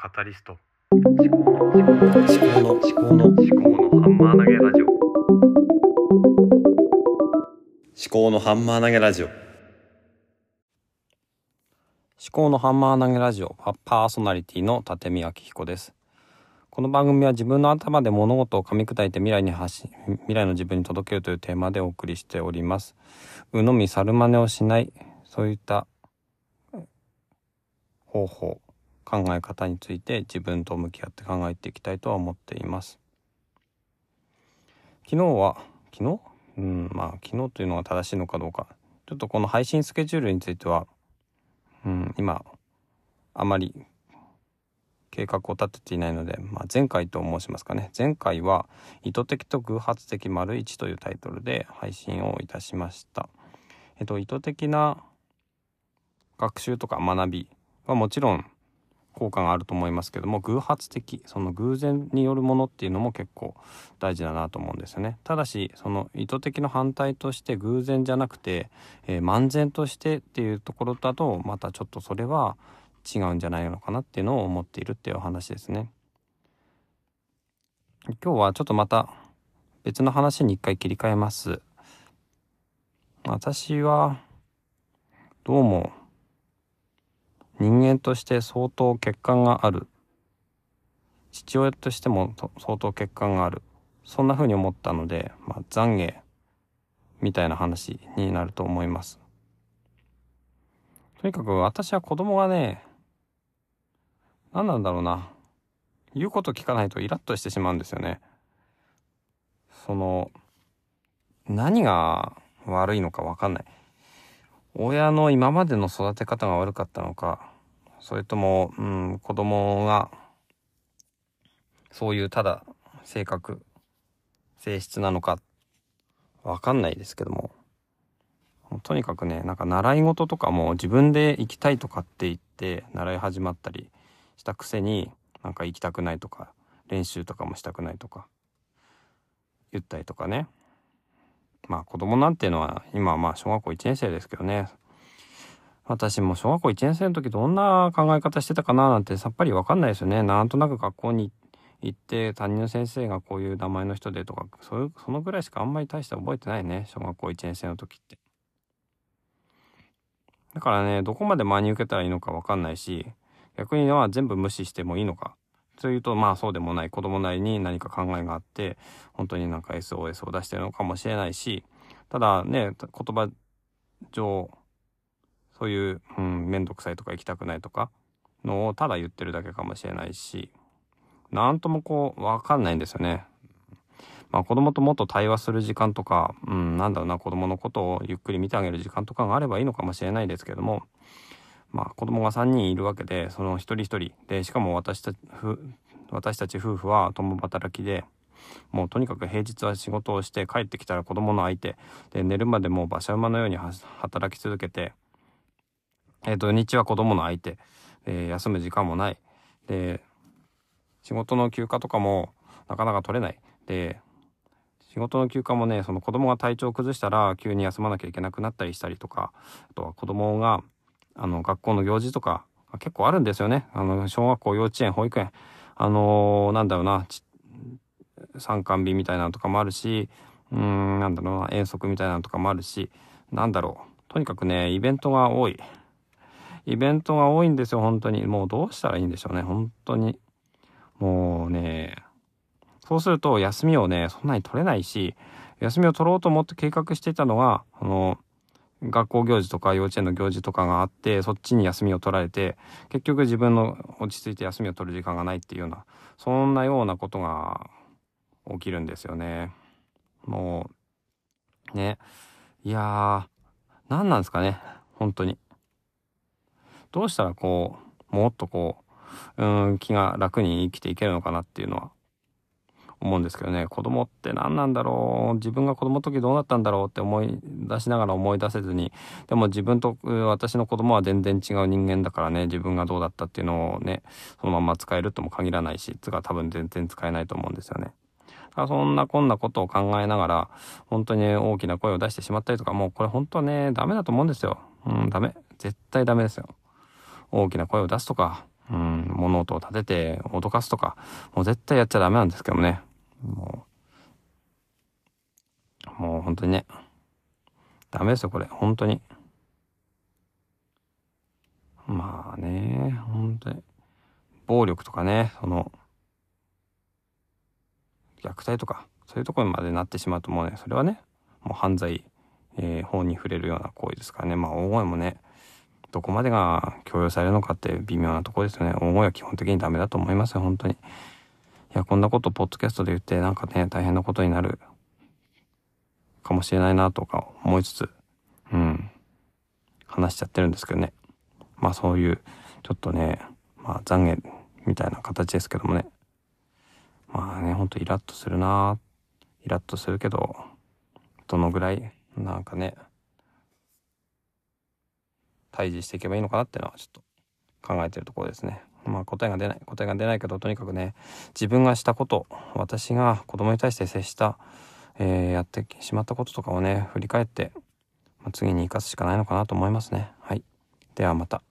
カタリスト。思考の思考の思考の思考の思思考のハンマー投げラジオ。考のハンマー投げラジオ。思考のハンマー投げラジオパパーソナリティの立見明彦です。この番組は自分の頭で物事を噛み砕いて未来に発信未来の自分に届けるというテーマでお送りしております。鵜呑み猿真似をしないそういった方法考え方について自分と向き合って考えていきたいとは思っています。昨日は昨日？うんまあ昨日というのが正しいのかどうか。ちょっとこの配信スケジュールについてはうん今あまり計画を立てていないので、まあ、前回と申しますかね。前回は「意図的と偶発的丸一」というタイトルで配信をいたしました。えっと意図的な学習とか学びはもちろん効果があると思いますけども偶発的その偶然によるものっていうのも結構大事だなと思うんですよね。ただしその意図的の反対として偶然じゃなくて、えー、漫然としてっていうところだとまたちょっとそれは違うんじゃないのかなっていうのを思っているっていうお話ですね。今日はちょっとまた別の話に一回切り替えます。私はどうも人間として相当欠陥がある。父親としても相当欠陥がある。そんな風に思ったので、まあ、懺悔みたいな話になると思います。とにかく私は子供がね何なんだろうな。言うこと聞かないとイラッとしてしまうんですよね。その何が悪いのか分かんない。親の今までの育て方が悪かったのかそれとも、うん、子供がそういうただ性格性質なのかわかんないですけども。とにかくねなんか習い事とかも自分で行きたいとかって言って習い始まったりしたくせになんか行きたくないとか練習とかもしたくないとか言ったりとかね。まあ子供なんていうのは今はまあ小学校1年生ですけどね私も小学校1年生の時どんな考え方してたかななんてさっぱりわかんないですよね。なんとなく学校に行って担任の先生がこういう名前の人でとかそういうそのぐらいしかあんまり大して覚えてないね小学校1年生の時って。だからねどこまで真に受けたらいいのかわかんないし逆には全部無視してもいいのかというとまあそうでもない子供なりに何か考えがあって本当になんか SOS を出してるのかもしれないしただね言葉上そういう、うん、めんどくさいとか行きたくないとかのをただ言ってるだけかもしれないしなんともこうわかんないんですよね。まあ子供ともっと対話する時間とか、うん、なんだろうな子供のことをゆっくり見てあげる時間とかがあればいいのかもしれないですけどもまあ子供が3人いるわけでその一人一人でしかも私たち私たち夫婦は共働きでもうとにかく平日は仕事をして帰ってきたら子供の相手で寝るまでもう馬車馬のように働き続けてえ、ー、と、日は子供の相手、えー、休む時間もない。で、仕事の休暇とかもなかなか取れない。で、仕事の休暇もね、その子供が体調を崩したら急に休まなきゃいけなくなったりしたりとか、あとは子供が、あの、学校の行事とか、結構あるんですよね。あの、小学校、幼稚園、保育園、あのー、なんだろうな、参観日みたいなのとかもあるし、うーん、なんだろうな、遠足みたいなのとかもあるし、なんだろう。とにかくね、イベントが多い。イベントが多いんですよ、本当に。もうどうしたらいいんでしょうね、本当に。もうね、そうすると休みをね、そんなに取れないし、休みを取ろうと思って計画していたのが、あの、学校行事とか幼稚園の行事とかがあって、そっちに休みを取られて、結局自分の落ち着いて休みを取る時間がないっていうような、そんなようなことが起きるんですよね。もう、ね。いやー、何なんですかね、本当に。どうしたらこうもっとこううん気が楽に生きていけるのかなっていうのは思うんですけどね子供って何なんだろう自分が子供の時どうなったんだろうって思い出しながら思い出せずにでも自分と私の子供は全然違う人間だからね自分がどうだったっていうのをねそのまま使えるとも限らないしつが多分全然使えないと思うんですよね。そんなこんなことを考えながら本当に大きな声を出してしまったりとかもうこれ本当はねダメだと思うんですよ。うんダメ絶対ダメですよ。大きな声を出すとか、うん、物音を立てて脅かすとか、もう絶対やっちゃダメなんですけどね。もう、もう本当にね、ダメですよ、これ。本当に。まあね、本当に。暴力とかね、その、虐待とか、そういうところまでなってしまうともうね、それはね、もう犯罪、えー、法に触れるような行為ですからね。まあ大声もね、どこまでが強要されるのかって微妙なところですよね。大声は基本的にダメだと思いますよ、本当に。いや、こんなことポッドキャストで言ってなんかね、大変なことになるかもしれないなとか思いつつ、うん、話しちゃってるんですけどね。まあそういう、ちょっとね、まあ懺悔みたいな形ですけどもね。まあね、ほんとイラッとするなイラッとするけど、どのぐらい、なんかね、対峙していけばいいのかなっていうのはちょっと考えてるところですね。まあ答えが出ない。答えが出ないけど、とにかくね、自分がしたこと、私が子供に対して接した、えー、やってしまったこととかをね、振り返って、まあ、次に生かすしかないのかなと思いますね。はい。ではまた。